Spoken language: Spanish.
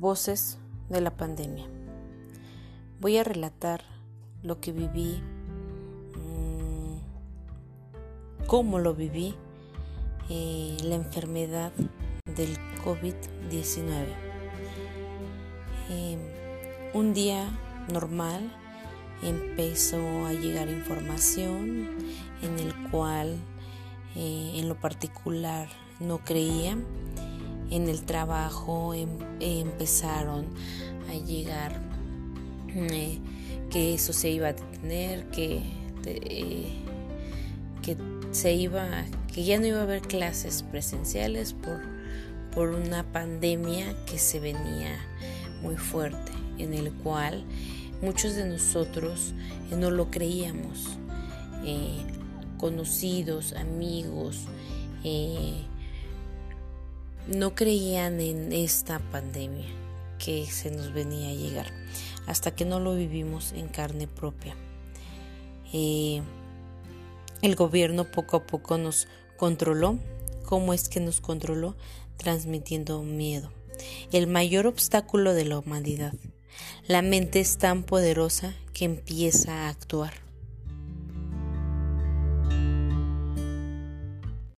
Voces de la pandemia. Voy a relatar lo que viví, mm, cómo lo viví, eh, la enfermedad del COVID-19. Em, un día normal empezó a llegar información en el cual eh, en lo particular no creía en el trabajo em, empezaron a llegar eh, que eso se iba a detener, que, eh, que se iba, que ya no iba a haber clases presenciales por, por una pandemia que se venía muy fuerte, en el cual muchos de nosotros eh, no lo creíamos, conocidos, amigos, no creían en esta pandemia que se nos venía a llegar hasta que no lo vivimos en carne propia. Eh, el gobierno poco a poco nos controló. ¿Cómo es que nos controló? Transmitiendo miedo. El mayor obstáculo de la humanidad. La mente es tan poderosa que empieza a actuar.